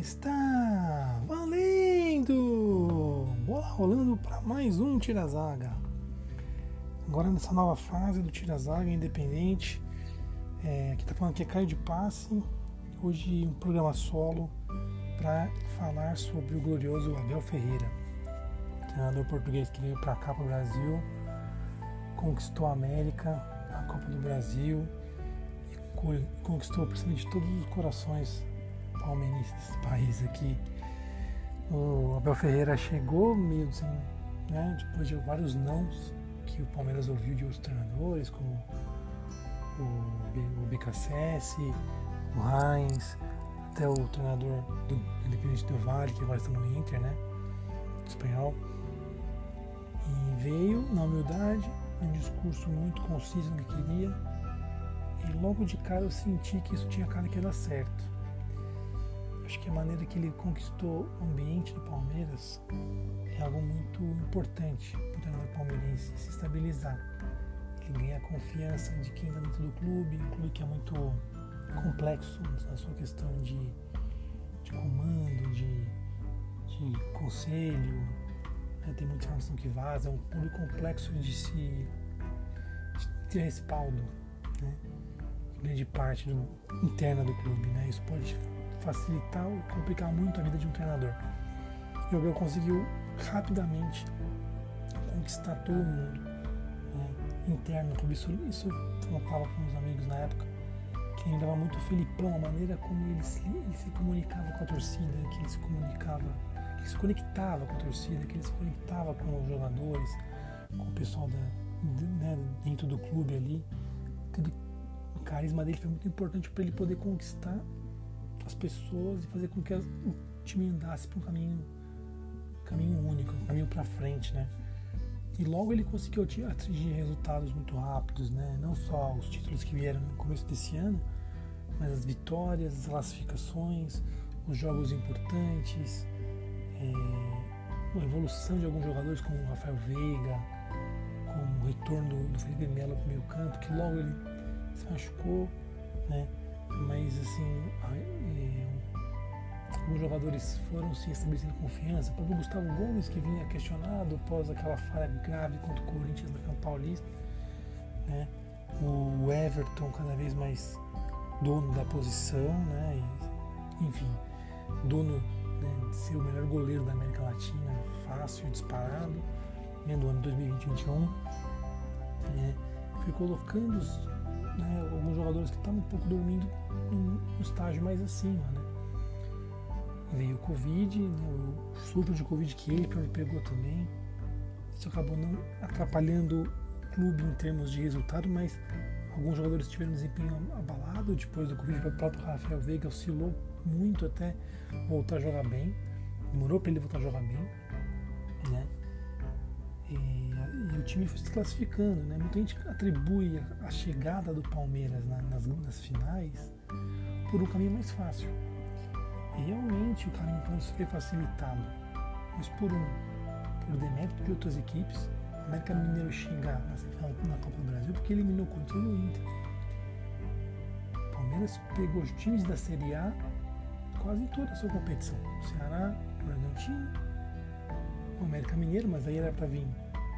Está valendo! Bola rolando para mais um Tirazaga. Agora nessa nova fase do Tirazaga Independente, é, que está falando que é Caio de Passe. Hoje um programa solo para falar sobre o glorioso Abel Ferreira, treinador português que veio para cá para o Brasil, conquistou a América, a Copa do Brasil e conquistou principalmente todos os corações palmeirense desse país aqui. O Abel Ferreira chegou meio assim, né, depois de vários nãos que o Palmeiras ouviu de outros treinadores, como o, o BKSS, o Heinz, até o treinador do Independente do Vale, que agora está no Inter, né? Espanhol. E veio na humildade, um discurso muito conciso que queria. E logo de cara eu senti que isso tinha cara que era certo. Acho que a maneira que ele conquistou o ambiente do Palmeiras é algo muito importante para o treinador palmeirense se estabilizar. Ele ganha a confiança de quem está dentro do clube, um clube que é muito complexo na sua questão de, de comando, de, de conselho, né? tem muita informação que vaza, é um clube complexo de se de ter respaldo, né? grande parte do, interna do clube. Né? Isso pode facilitar ou complicar muito a vida de um treinador. E o Abel conseguiu rapidamente conquistar todo mundo né, interno clube. Isso, isso eu notava com os amigos na época, que lembrava muito o Felipão, a maneira como ele se, ele se comunicava com a torcida, que ele se comunicava, que se conectava com a torcida, que ele se conectava com os jogadores, com o pessoal da, de, né, dentro do clube ali. O carisma dele foi muito importante para ele poder conquistar as pessoas e fazer com que o time andasse para um caminho, caminho único, um caminho para frente, né? E logo ele conseguiu atingir resultados muito rápidos, né? Não só os títulos que vieram no começo desse ano, mas as vitórias, as classificações, os jogos importantes, é, a evolução de alguns jogadores como o Rafael Veiga, com o retorno do Felipe Melo para o meio campo, que logo ele se machucou, né? mas assim, é, alguns jogadores foram se estabelecendo confiança. O Gustavo Gomes, que vinha questionado após aquela falha grave contra o Corinthians na Campo Paulista, né? o Everton cada vez mais dono da posição, né? E, enfim, dono né, de ser o melhor goleiro da América Latina, fácil, disparado, né, do ano 2020-2021, né? foi colocando os né, alguns jogadores que estavam um pouco dormindo no estágio mais acima. Né? Veio o Covid, né, o surto de Covid que ele pegou também. Isso acabou não atrapalhando o clube em termos de resultado, mas alguns jogadores tiveram desempenho abalado depois do Covid. O próprio Rafael Veiga oscilou muito até voltar a jogar bem. Demorou para ele voltar a jogar bem. Né? E e o time foi se classificando. Né? Muita gente atribui a, a chegada do Palmeiras na, nas, nas finais por um caminho mais fácil. E realmente o caminho foi facilitado, mas por um por demérito de outras equipes. América Mineiro chega na, Copa do Brasil porque eliminou e o Inter. O Palmeiras pegou os times da Série A quase em toda a sua competição. O Ceará, o Bragantino, o América Mineiro, mas aí era para vir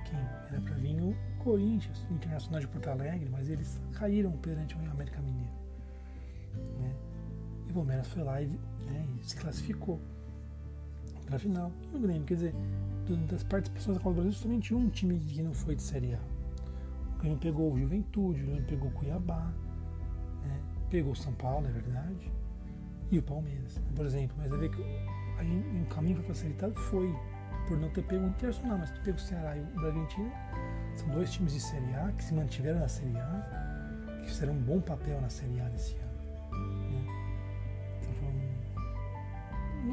quem? Era para vir o Corinthians, o Internacional de Porto Alegre, mas eles caíram perante o América Mineiro. Né? E o Palmeiras foi lá e, né, e se classificou para a final. E o Grêmio, quer dizer, das participações da Copa do Brasil, somente um time que não foi de Série A. O Grêmio pegou o Juventude, o Grêmio pegou o Cuiabá, né? pegou o São Paulo, é verdade, e o Palmeiras, por exemplo. Mas vai ver que aí um caminho para facilitado foi por não ter pego o Internacional, mas ter pego o Ceará e o Bragantino. São dois times de Série A que se mantiveram na Série A, que fizeram um bom papel na Série A desse ano.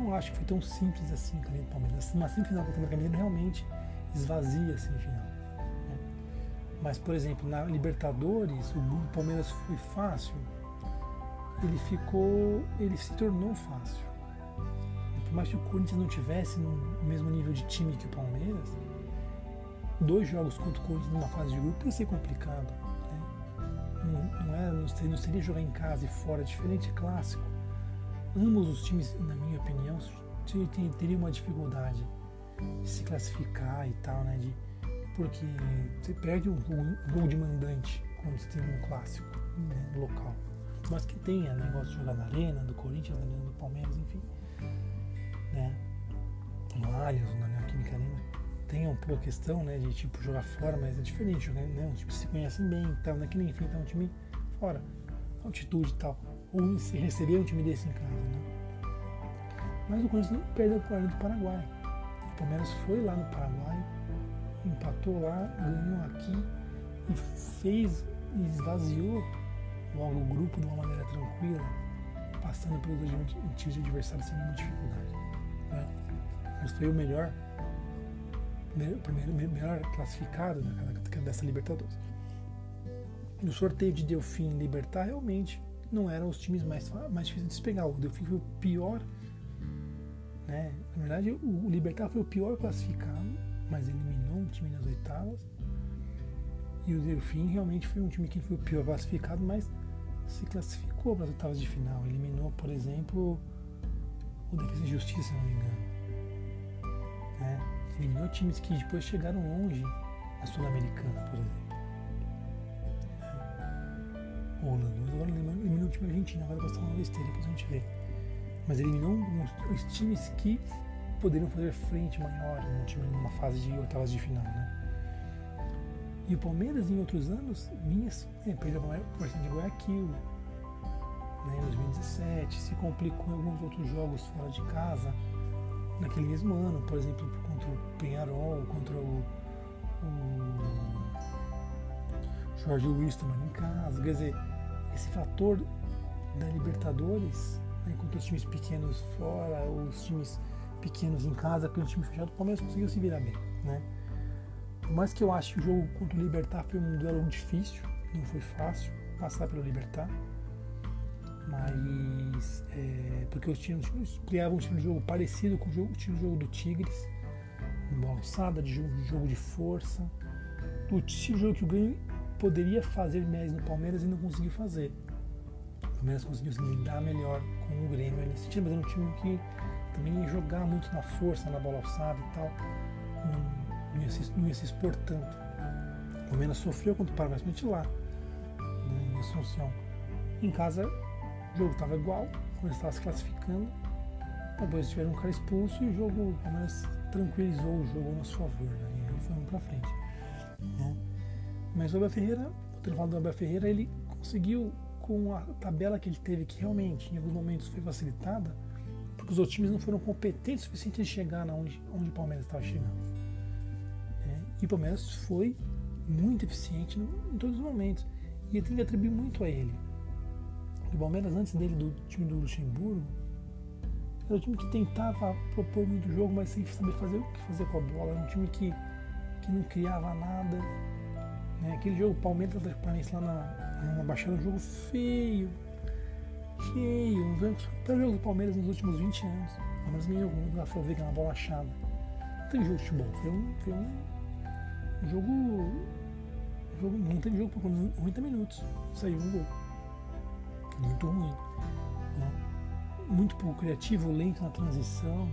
Não acho que foi tão simples assim o caminho do Palmeiras. Uma semifinal contra o Mineiro realmente esvazia a semifinal. Né? Mas, por exemplo, na Libertadores, o Palmeiras foi fácil, ele ficou. ele se tornou fácil por mais que o Corinthians não tivesse no mesmo nível de time que o Palmeiras, dois jogos contra o Corinthians numa fase de grupo ia ser complicado. Né? Não, não, é, não, seria, não seria jogar em casa e fora, diferente clássico. Ambos os times, na minha opinião, teriam uma dificuldade de se classificar e tal, né? De, porque você perde um, jogo de mandante quando você tem um clássico né, local. Mas que tenha negócio de jogar na arena, do Corinthians, na arena do Palmeiras, enfim. Né? No Allianz, na Neoquímica Arena tem um pouco a questão né, de tipo jogar fora, mas é diferente, né? Um time se conhecem bem e tal, não é que nem enfrentar um time fora, altitude e tal. Ou se time desse em casa, né? Mas o Corinthians não perdeu para do Paraguai. O Palmeiras foi lá no Paraguai, empatou lá, ganhou aqui e fez, esvaziou logo o grupo de uma maneira tranquila, passando pelos antigos adversários sem nenhuma dificuldade. Né? Mas foi o melhor, primeiro, melhor classificado dessa Libertadores. No sorteio de Delfim Libertar, realmente não eram os times mais, mais difíceis de pegar. O Delfim foi o pior. Né? Na verdade, o Libertar foi o pior classificado, mas eliminou um time nas oitavas. E o Delfim realmente foi um time que foi o pior classificado, mas se classificou para as oitavas de final. Eliminou, por exemplo, o Defesa e Justiça, se não me engano. Né? Eliminou times que depois chegaram longe na Sul-Americana, por exemplo. O Holanda, agora eliminou o time argentino, agora vai estar uma besteira, depois a gente vê. Mas eliminou os times que poderiam fazer frente maior num time numa fase de oitavas de final, né? E o Palmeiras, em outros anos, vinha é, perdeu para o de Guayaquil, né, em 2017, se complicou em alguns outros jogos fora de casa, naquele mesmo ano, por exemplo, contra o Penharol, contra o Jorge tomando em casa. Quer dizer, esse fator da Libertadores, né, contra os times pequenos fora, os times pequenos em casa, aquele time fechado, o Palmeiras conseguiu se virar bem. Né? Por mais que eu acho que o jogo contra o Libertar foi um duelo difícil, não foi fácil passar pelo Libertar, mas é, porque os times criavam um estilo de jogo parecido com o, jogo, o estilo de jogo do Tigres, uma alçada de jogo, de jogo de força, o estilo de jogo que o Grêmio poderia fazer mais no Palmeiras e não conseguiu fazer. O Palmeiras conseguiu se lidar melhor com o Grêmio nesse sentido, mas era um time que também ia jogar muito na força, na bola alçada e tal. Não, não ia se, não ia se expor tanto. O menos sofreu contra o Paraguai, principalmente lá, né, em Assunção. Em casa, o jogo estava igual, quando estava se classificando. Depois tiveram um cara expulso e o jogo, o Palmeiras tranquilizou o jogo a nosso favor, né, e aí fomos para frente. Mas o Abel Ferreira, o falando do Abel Ferreira, ele conseguiu, com a tabela que ele teve, que realmente em alguns momentos foi facilitada, porque os outros times não foram competentes o suficiente de chegar onde, onde o Palmeiras estava chegando. E o Palmeiras foi muito eficiente em todos os momentos. E eu tenho que atribuir muito a ele. O Palmeiras, antes dele, do time do Luxemburgo, era um time que tentava propor muito jogo, mas sem saber fazer o que fazer com a bola. Era um time que, que não criava nada. Né? Aquele jogo Palmeiras Paranaense lá na, na Baixada, um jogo feio. Feio. Um jogo, o jogo do Palmeiras nos últimos 20 anos. O Palmeiras meio ruim da Flamengo na bola achada. Não tem jogo de futebol. Foi um, foi um jogo. jogo não teve jogo por 90 minutos. Saiu um gol. Muito ruim. Né? Muito pouco criativo, lento na transição,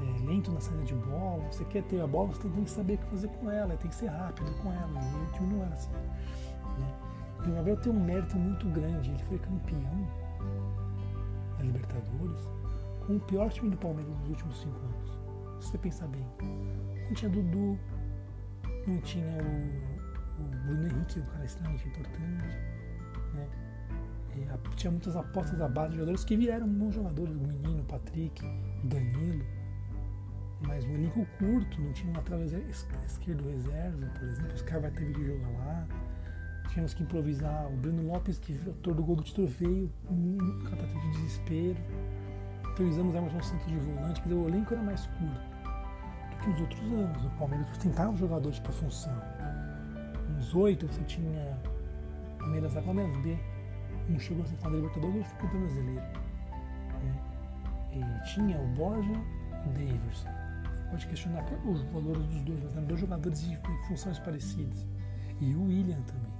é, lento na saída de bola. Você quer ter a bola, você tem que saber o que fazer com ela, tem que ser rápido com ela. E o time não era assim. Né? E o Gabriel tem um mérito muito grande. Ele foi campeão da Libertadores com o pior time do Palmeiras nos últimos cinco anos. Se você pensar bem. Não tinha Dudu, não tinha o, o Bruno Henrique, um cara extremamente importante. Né? A, tinha muitas apostas da base de jogadores que vieram bons jogadores, o Menino, o Patrick, o Danilo. Mas um elenco curto, não tinha um lateral esquerdo reserva, por exemplo, os caras teve que jogar lá. Tínhamos que improvisar. O Bruno Lopes, que o autor do gol do título, veio um catástrofe de desespero. Improvisamos Emerson Santos de volante, quer dizer, o elenco era mais curto que os outros anos. O Palmeiras sustentava os jogadores para função. Uns oito você tinha Palmeiras A, Palmeiras B. Um chegou a ser da Libertadores outro ficou brasileiro. Né? E tinha o Borja e o Daverson. Pode questionar os valores dos dois, mas eram dois jogadores de funções parecidas. E o William também.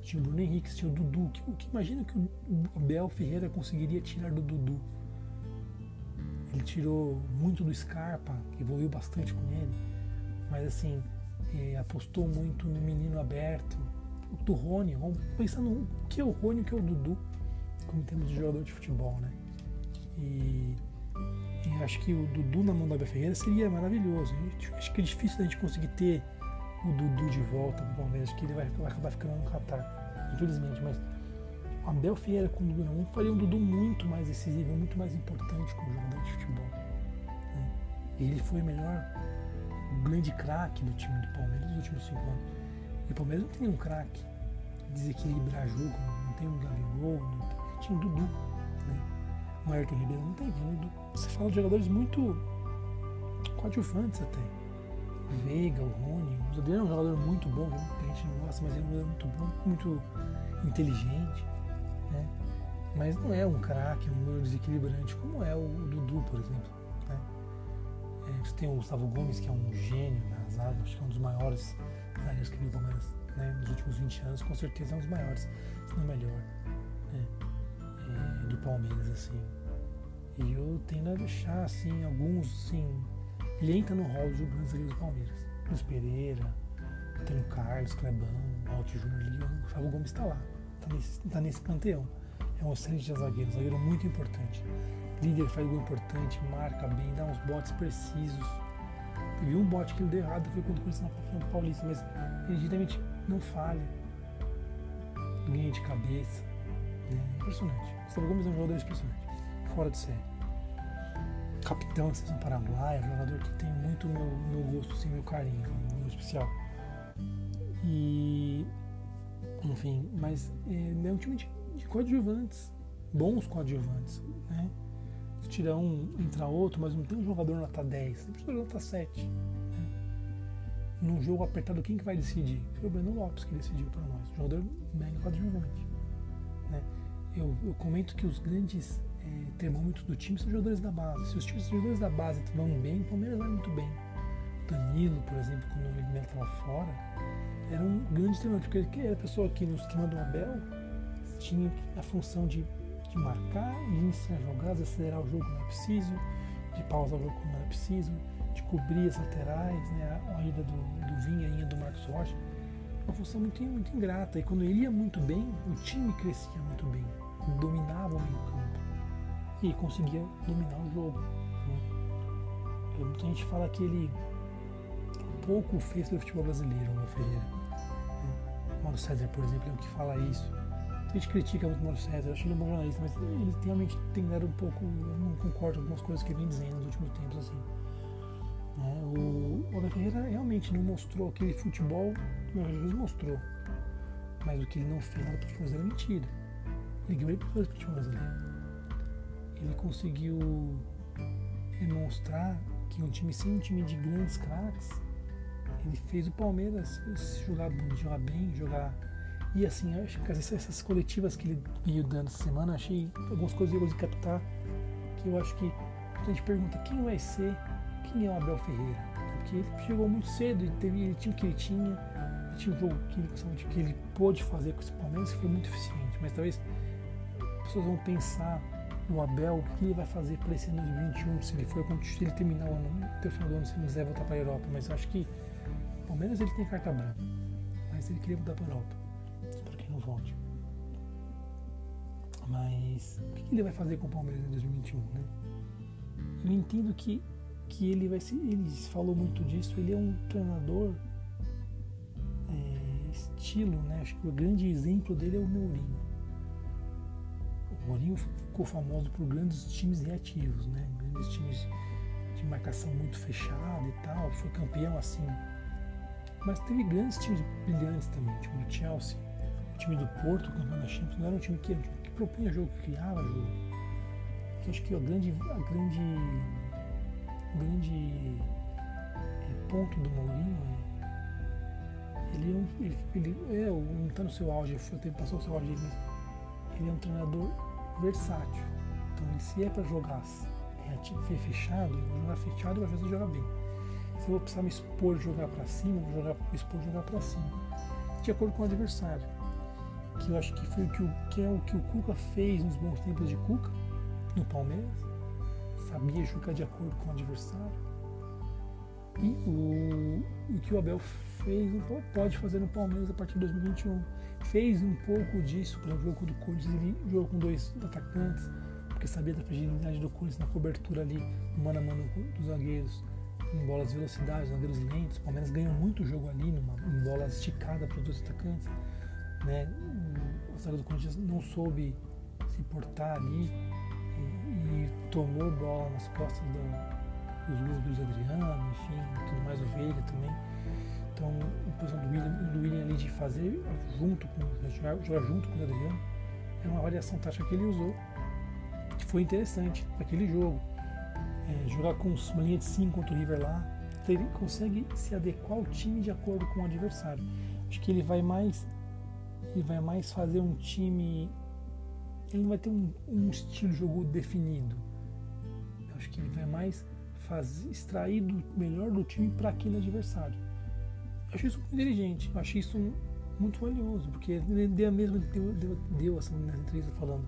Tinha o Bruno Henrique, tinha o Dudu. Que, que imagina que o Abel Ferreira conseguiria tirar do Dudu. Ele tirou muito do Scarpa, evoluiu bastante com ele, mas assim, é, apostou muito no menino aberto, do Rony, pensando o que é o Rony e o que é o Dudu, como temos de jogador de futebol, né? E, acho que o Dudu na mão da Abel Ferreira seria maravilhoso. Acho que é difícil a gente conseguir ter o Dudu de volta para o Palmeiras, que ele vai, vai acabar ficando no Qatar, infelizmente, mas o Abel Ferreira com o Dudu na mão faria um Dudu muito mais decisivo, muito mais importante como jogador de futebol. Né? Ele foi o melhor grande craque do time do Palmeiras nos últimos cinco anos. E o Palmeiras não tem um craque desequilibrar jogo, não tem um Gabigol, não tem, tinha um Dudu. Né? O Ayrton Ribeiro não tem, Dudu. Você fala de jogadores muito coadjuvantes até. Veiga, o Rony, o Adriano é um jogador muito bom, que a gente não gosta, mas ele é um jogador muito bom, muito inteligente. Né? Mas não é um craque, um jogador desequilibrante, como é o Dudu, por exemplo. Né? É, você tem o Gustavo Gomes, que é um gênio na zaga, acho que é um dos maiores zagueiros que viu né, nos últimos 20 anos, com certeza é um dos maiores, se não melhor, né, é, do Palmeiras, assim. E eu tendo a deixar, assim, alguns, assim, ele entra no dos grandes zagueiros do Palmeiras. Luiz Pereira, tem o Carlos, Clebão, Alt Júnior o Gustavo Gomes está lá, está nesse, tá nesse panteão. É um excelente zagueiro, zagueiro muito importante. Líder faz gol importante, marca bem, dá uns botes precisos. Teve um bote que ele deu errado, foi quando começou na Paulista, mas ele não falha. Linha de cabeça. Né? Impressionante. Gustavo Gomes é um jogador impressionante. Fora de série. Capitão da seleção paraguaia, jogador que tem muito meu, meu gosto, assim, meu carinho, meu especial. E. Enfim, mas é, é um time de, de coadjuvantes, bons coadjuvantes. Né? Se tirar um, entrar outro, mas não tem um jogador nota 10, tem um jogador nota 7 num jogo apertado, quem que vai decidir? Foi o Breno Lopes que decidiu para nós, jogador mega coadjuvante. Eu, eu, comento que os grandes é, termômetros do time são jogadores da base. Se os times, jogadores da base vão bem, o Palmeiras vai muito bem. Danilo, por exemplo, quando o Edmelo estava fora, era um grande termômetro, porque ele era a pessoa que no esquema do Abel tinha a função de, de marcar, de iniciar jogadas, acelerar o jogo quando era preciso, de pausar o jogo quando era preciso, de cobrir as laterais, né, a ida do, do Vinha, a ida do Marcos Rocha, uma função muito, muito ingrata. E quando ele ia muito bem, o time crescia muito bem, dominava o meio campo e conseguia dominar o jogo. Né? Muita gente fala que ele pouco fez pelo futebol brasileiro, o Ferreira. Né? O Mauro César, por exemplo, é o que fala isso. A gente critica muito o Mauro César, eu acho ele um bom jornalista, mas ele realmente tem dado um pouco, eu não concordo com algumas coisas que ele vem dizendo nos últimos tempos, assim. Né? O Abel Ferreira realmente não mostrou aquele futebol que o Jesus mostrou. Mas o que ele não fez nada para brasileiro é mentira. Ganhou para o futebol brasileiro. Ele conseguiu demonstrar que um time sem um time de grandes craques, ele fez o Palmeiras jogar, jogar bem, jogar. E assim, acho que essas coletivas que ele veio dando essa semana, achei algumas coisas que de captar, que eu acho que a gente pergunta quem vai ser quem é o Abel Ferreira? Porque ele chegou muito cedo e teve, ele tinha o que ele tinha, ele tinha um jogo que ele, que ele pôde fazer com esse Palmeiras que foi muito eficiente. Mas talvez pessoas vão pensar no Abel, o que ele vai fazer para esse ano de 2021, se ele for se ele terminar o ano, até o final do ano, se ele quiser voltar para a Europa. Mas eu acho que o Palmeiras ele tem carta branca. Mas ele queria voltar para a Europa. Espero que não volte. Mas o que ele vai fazer com o Palmeiras em 2021, né? Eu entendo que que ele vai se. Ele falou muito disso, ele é um treinador é, estilo, né? Acho que o grande exemplo dele é o Mourinho. O Mourinho ficou famoso por grandes times reativos, né? Grandes times de marcação muito fechada e tal, foi campeão assim. Mas teve grandes times brilhantes também, tipo o Chelsea, o time do Porto, campeão da Champions, não era um time que, que propunha jogo, que criava jogo. Que acho que a grande, a grande grande é, ponto do Mourinho é ele, é ele, ele é, não está no seu auge, foi passou o seu auge, mas ele é um treinador versátil. Então, ele, se é para jogar fechado, eu vou jogar fechado e às vezes jogar bem. Se eu vou precisar me expor jogar para cima, eu vou jogar, me expor jogar para cima. De acordo com o adversário. Que eu acho que foi o que, o, que é o que o Cuca fez nos bons tempos de Cuca, no Palmeiras. Sabia jogar de acordo com o adversário. E o, o que o Abel fez, pode fazer no Palmeiras a partir de 2021. Fez um pouco disso para o jogo do Corinthians, ele jogou com dois atacantes, porque sabia da fragilidade do Corinthians na cobertura ali, mano a mano dos zagueiros, em bolas de velocidade, zagueiros lentos. O Palmeiras ganhou muito jogo ali, numa, em bola esticada para os dois atacantes. Né? O zagueiro do Corinthians não soube se portar ali e, e tomou bola nas costas dos do Luiz Adriano, enfim, tudo mais o Veiga também. Então, o posição do William, do William ali de fazer junto com, jogar, jogar junto com o Adriano, é uma variação tática que ele usou, que foi interessante para aquele jogo é, jogar com uma linha de 5 contra o River lá, ele consegue se adequar ao time de acordo com o adversário. Acho que ele vai mais ele vai mais fazer um time ele não vai ter um, um estilo de jogo definido. Acho que ele vai mais fazer, extrair do melhor do time para aquele adversário. Eu acho isso muito inteligente, eu acho isso muito valioso, porque ele deu a mesma deu, deu, deu essa entrevista falando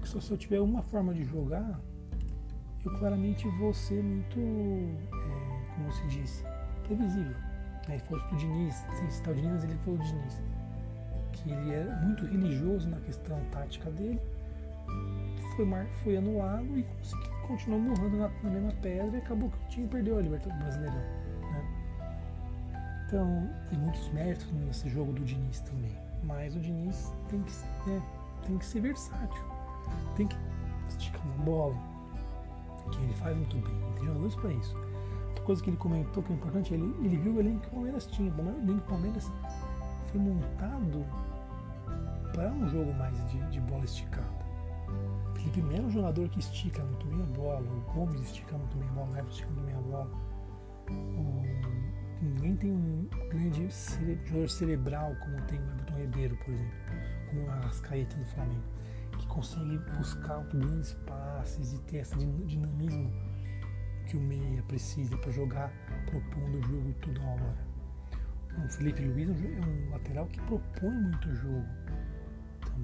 que se eu tiver uma forma de jogar, eu claramente vou ser muito, é, como se diz, previsível. Se fosse o Diniz, sem citar o Diniz, ele falou o Diniz, que ele é muito religioso na questão tática dele, foi, mar, foi anulado e continuou morrendo na, na, mesma pedra e acabou que o time perdeu a Libertadores Brasileirão. Né? Então, tem muitos méritos nesse jogo do Diniz também. Mas o Diniz tem que, né, tem que ser versátil. Tem que esticar uma bola, que ele faz muito bem. Ele tem jogadores para isso. Outra coisa que ele comentou que é importante, ele, ele viu o elenco que o Palmeiras tinha. O elenco do Palmeiras foi montado para um jogo mais de, de bola esticada. Melo é um jogador que estica muito bem a bola, o Gomes estica muito bem a bola, o Everton estica muito bem a bola. O, ninguém tem um grande cere, jogador cerebral como tem o Everton Ribeiro, por exemplo, como o Arrascaeta do Flamengo consegue buscar grandes passes e ter esse dinamismo que o meia precisa para jogar propondo o jogo toda hora. O Felipe Luiz é um lateral que propõe muito o jogo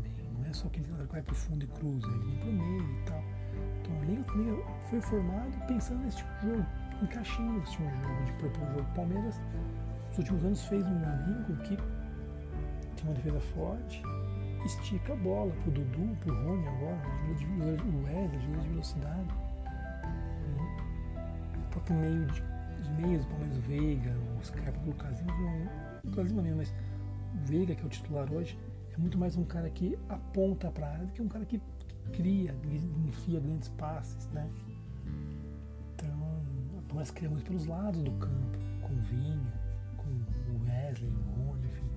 também. Não é só aquele lateral que vai para o fundo e cruza, ele vem para o meio e tal. Então a Liga também foi formada pensando nesse tipo de jogo, encaixando esse tipo de jogo, de propor o jogo. O Palmeiras, nos últimos anos, fez um elenco que tem uma defesa forte, estica a bola pro Dudu, pro Rony agora, o Wesley, ajuda de velocidade. O próprio meio de, os meios, o Palmeiras Veiga, o Scarpa, o Lucas Lima, o Lima mesmo, mas o Veiga, que é o titular hoje, é muito mais um cara que aponta para a área do que um cara que, cria, enfia grandes passes, né? Então, cria muito pelos lados do campo, com o Vinha, com o Wesley, o Rony, enfim.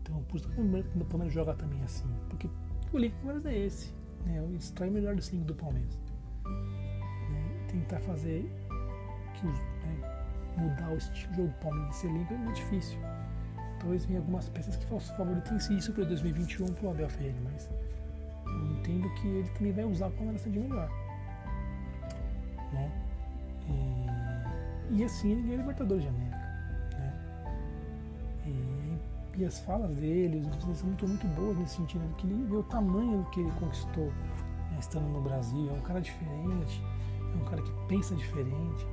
Então, por isso que o Palmeiras joga também assim. Porque o elenco do Palmeiras é esse. Né? O extrai melhor do cinco do Palmeiras. Né? Tentar fazer que né? mudar o estilo do Palmeiras desse elenco é muito difícil. Talvez venha algumas peças que favoritem isso para 2021 para o Abel Ferreira, mas eu entendo que ele também vai usar o Palmeiras de melhor. Né? E, e assim ele ganha Libertadores de América. E as falas dele, as entrevistas são muito, muito boas nesse sentido, que ele vê o tamanho do que ele conquistou né, estando no Brasil. É um cara diferente, é um cara que pensa diferente.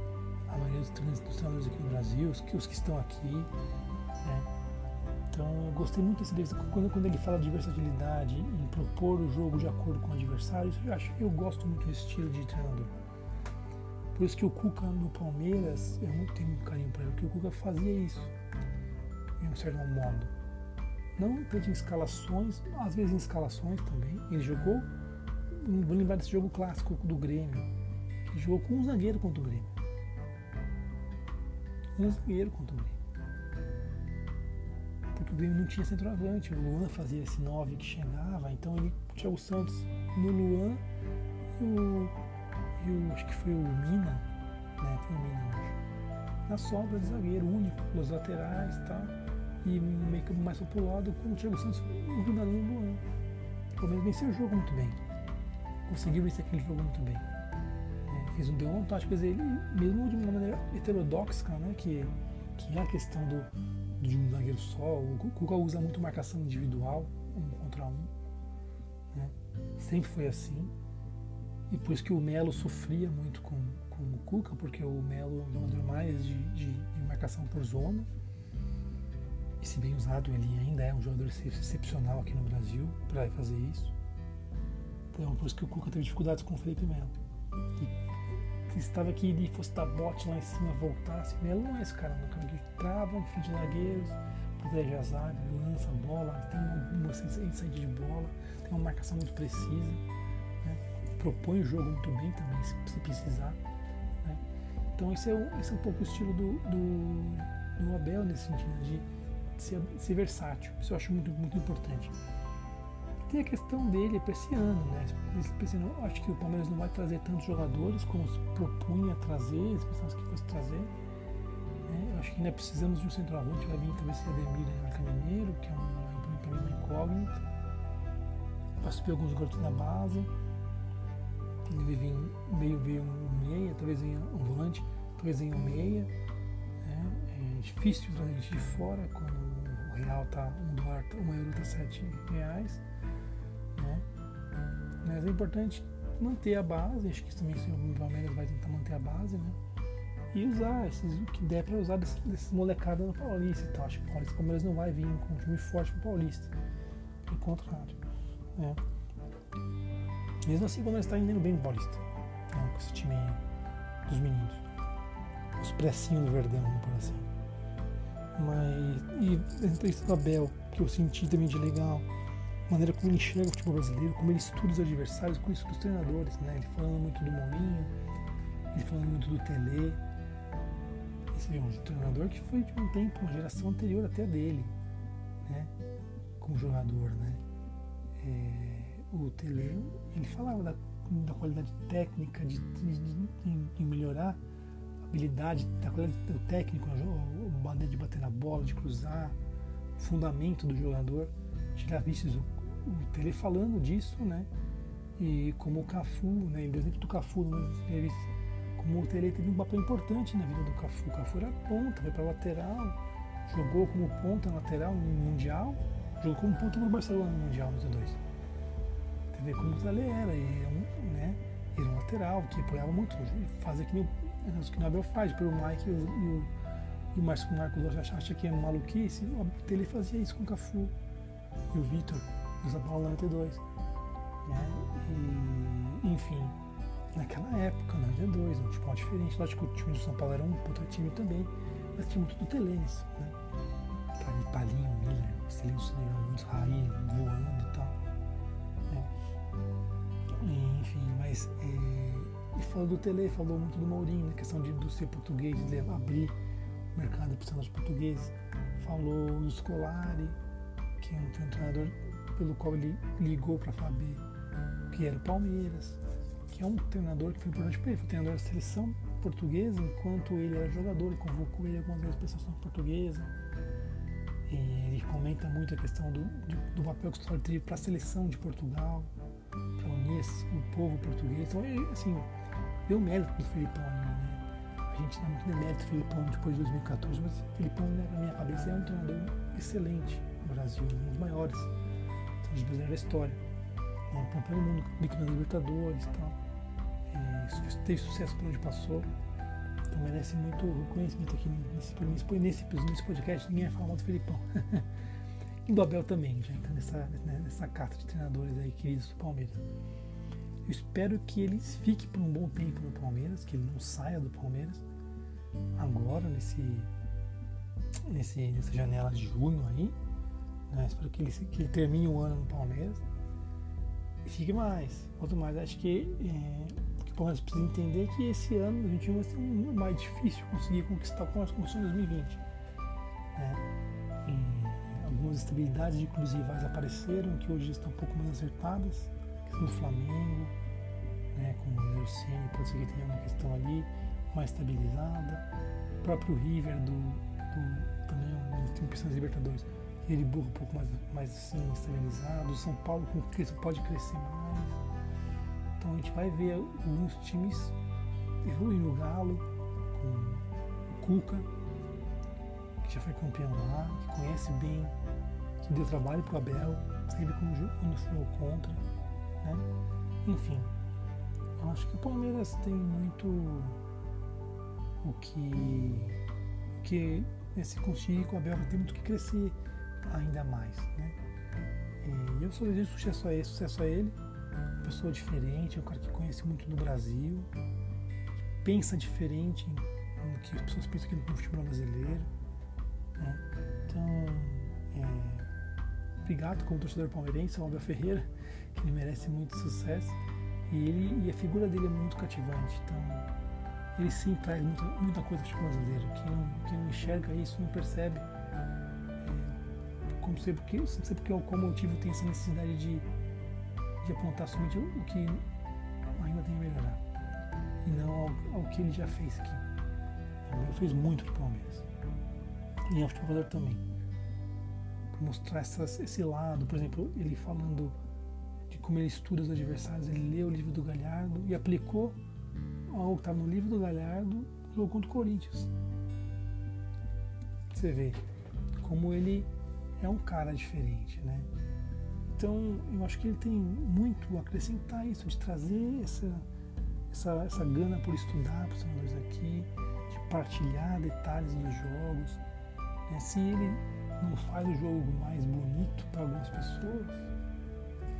A maioria dos treinadores aqui no Brasil, os que, os que estão aqui. Né? Então eu gostei muito desse. Quando, quando ele fala de versatilidade, em propor o jogo de acordo com o adversário, isso eu acho eu gosto muito desse estilo de treinador. Por isso que o Cuca no Palmeiras, eu tenho muito carinho para ele, porque o Cuca fazia isso em um certo modo. Não tanto em escalações, às vezes em escalações também. Ele jogou, vou lembrar desse jogo clássico do Grêmio, que jogou com um zagueiro contra o Grêmio. Um zagueiro contra o Grêmio. O Grêmio não tinha centroavante, o Luan fazia esse 9 que chegava, então ele tinha o Santos no Luan e o, e o acho que foi o Mina, né? Foi o Mina, acho. Na sobra de zagueiro único, os laterais e tal e meio que mais popular com o Thiago Santos grudado no Luan. O Palmeiras venceu o jogo muito bem conseguiu vencer aquele jogo muito bem. É, fez um deontológico, quer dizer, ele, mesmo de uma maneira heterodoxa, né, que, que é a questão do, de um zagueiro só, o Cuca usa muito marcação individual, um contra um. Né, sempre foi assim. E por isso que o Melo sofria muito com, com o Cuca, porque o Melo é um jogador mais de, de, de marcação por zona. E se bem usado, ele ainda é um jogador excepcional aqui no Brasil para fazer isso. Então, por isso que o Cuca teve dificuldades com o Felipe Melo. E estava aqui e fosse dar bote lá em cima, voltasse, não é esse cara, não. cara que trava em frente de zagueiros, protege a zaga, lança a bola, tem uma, uma saída de bola, tem uma marcação muito precisa propõe o jogo muito bem também, se, se precisar. Né? Então esse é, um, esse é um pouco o estilo do, do, do Abel nesse sentido, de ser, ser, versátil. Isso eu acho muito, muito importante. Tem a questão dele para esse ano, né? Esse ano, acho que o Palmeiras não vai trazer tantos jogadores como se propunha trazer, eles pensavam que fosse trazer. Né? Acho que ainda precisamos de um centroavante, vai vir talvez ser Ademir Caminheiro, que é uma, uma incógnita. Vai subir alguns garotos na base ele vem meio veio um meia, talvez venha um volante, talvez venha um meia. Né? É difícil trazer gente de fora quando o real tá um dólar, um euro tá sete reais. Né? Mas é importante manter a base, acho que também o Palmeiras vai tentar manter a base, né? E usar esses, o que der para usar desses, desses no Paulista e tal. Acho que o Palmeiras não vai vir com um time forte pro Paulista. Pelo contrário. Né? Mesmo assim, quando ele está indo bem no Paulista. Né, com esse time dos meninos. Os precinhos do Verdão, por assim. Mas. E a entrevista do Abel, que eu senti também de legal. Maneira como ele enxerga o futebol brasileiro, como ele estuda os adversários, com isso dos treinadores, né? Ele falando muito do Mourinho, ele falando muito do Tele. Esse é um treinador que foi de um tempo, uma geração anterior até dele, né? Como jogador, né? É o Tele, ele falava da, da qualidade técnica, de, de, de, melhorar a habilidade, da qualidade do técnico, a maneira de bater na bola, de cruzar, o fundamento do jogador. Já visto o, o Tele falando disso, né? E como o Cafu, né? Ele exemplo do Cafu entrevistas, como o Tele teve um papel importante na vida do Cafu. O Cafu era ponta, foi para lateral, jogou como ponta lateral no Mundial, jogou como ponta no Barcelona no Mundial 92 ver como o Zé era, e um, né, era um lateral que apoiava muito, fazer que, o que o Abel faz, pelo Mike e o, e o, e o Marcos Marcos acha que é maluquice, ele fazia isso com o Cafu e o Vitor, no São Paulo 92. Né? E, enfim, naquela época, 92, um tipo diferente. Lógico que o time do São Paulo era um puta time também, mas tinha muito do Telenes, né? Palinho, Miller, Silêncio, muitos Raí voando e tal. Enfim, mas é, e falou do Tele, falou muito do Mourinho, na né, questão de, do ser português, de abrir o mercado para os portugueses. Falou do Scolari, que é um, treinador pelo qual ele ligou para Fabi, que era o Palmeiras, que é um treinador que foi importante para ele, foi treinador da seleção portuguesa, enquanto ele era jogador, ele convocou ele algumas vezes para a seleção portuguesa. E ele comenta muito a questão do, do, do papel que o Scolari teve para a seleção de Portugal para unir o povo português. Então, assim, deu mérito do Filipão ali, né? A gente dá muito demérito do Filipão depois de 2014, mas o Filipão, na minha cabeça, é um treinador excelente no Brasil, um dos maiores treinadores brasileiros da história. Né? Campeão do mundo, bicampeão Libertadores e tal. É, teve sucesso por onde passou. Então merece muito reconhecimento aqui nesse, nesse, nesse, nesse podcast. Ninguém vai falar mal do Filipão. E do Abel também, já entra nessa, né, nessa carta de treinadores aí queridos do Palmeiras. Eu espero que ele fique por um bom tempo no Palmeiras, que ele não saia do Palmeiras agora, nesse, nesse, nessa janela de junho aí. Né? Espero que ele, que ele termine o ano no Palmeiras e fique mais. Quanto mais, acho que, é, que o Palmeiras precisa entender que esse ano, 2021, vai ser um, mais difícil conseguir conquistar com as conquistas de 2020. Né? algumas estabilidades de clubes rivais apareceram, que hoje estão um pouco mais acertadas, questão do Flamengo, né, com o Neurocine, pode ser que tenha uma questão ali mais estabilizada, o próprio River do, do também tem opções de Libertadores, ele burro um pouco mais, mais assim, estabilizado, São Paulo com Cristo pode crescer mais. Então a gente vai ver alguns times evoluindo o Galo, com o Cuca, que já foi campeão lá, que conhece bem, que deu trabalho para o Abel, sempre quando, quando foi contra. Né? Enfim, eu acho que o Palmeiras tem muito o que, o que nesse conseguir com o Abel ter muito o que crescer ainda mais. Né? E eu só desejo sucesso a ele, sucesso a ele, pessoa diferente, é um cara que conhece muito do Brasil, pensa diferente no que as pessoas pensam aqui no futebol brasileiro. Né? Então, é, obrigado como torcedor palmeirense ao Abel Ferreira, que ele merece muito sucesso. E, ele, e a figura dele é muito cativante. Então, ele sim traz muita, muita coisa para o brasileiro. Quem não, quem não enxerga isso, não percebe. É, como sei porque, não sei porque qual motivo tem essa necessidade de, de apontar somente o, que ainda tem a melhorar. E não ao, ao que ele já fez aqui. Ele fez muito para o Palmeiras. E aos jogador também. Mostrar essas, esse lado, por exemplo, ele falando de como ele estuda os adversários, ele leu o livro do Galhardo e aplicou algo que estava no livro do Galhardo no jogo contra o Corinthians. Você vê como ele é um cara diferente, né? Então, eu acho que ele tem muito a acrescentar isso, de trazer essa, essa, essa gana por estudar para os senadores aqui, de partilhar detalhes dos jogos. Né? Se ele não faz o jogo mais bonito para algumas pessoas,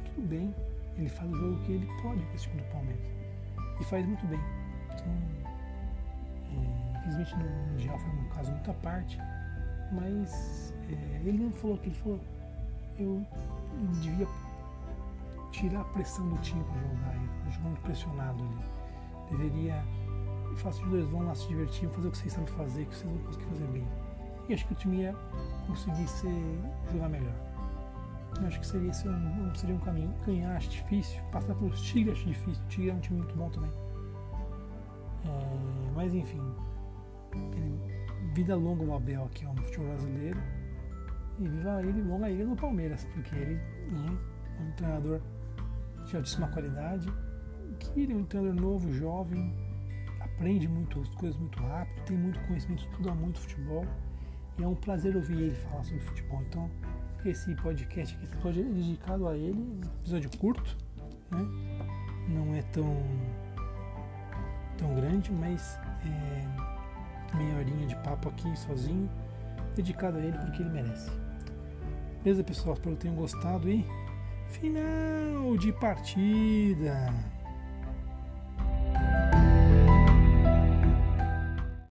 tudo bem. Ele faz o jogo que ele pode com esse time do Palmeiras. E faz muito bem. Então, é, infelizmente no Mundial foi um caso muito à parte, mas é, ele não falou que ele falou, eu devia tirar a pressão do time para jogar, ele tá jogando pressionado ali. Deveria, faço os dois vão lá se divertir, fazer o que vocês sabem fazer, que vocês vão conseguir fazer bem. E acho que o time ia conseguir ser, jogar melhor. Eu acho que seria, um, seria um caminho. Ganhar acho difícil, passar pelos Tigres acho difícil. O Tigre é um time muito bom também. É, mas enfim, ele, vida longa o Abel aqui ó, no futebol brasileiro. E viva ele, longa ele no Palmeiras, porque ele né, é um treinador de altíssima qualidade. Que ele é um treinador novo, jovem, aprende muito, as coisas muito rápido, tem muito conhecimento, estuda muito futebol. E é um prazer ouvir ele falar sobre futebol. Então, esse podcast aqui esse é dedicado a ele, episódio curto, né? Não é tão tão grande, mas é meia horinha de papo aqui sozinho, dedicado a ele porque ele merece. Beleza, pessoal? Espero que tenham gostado e final de partida.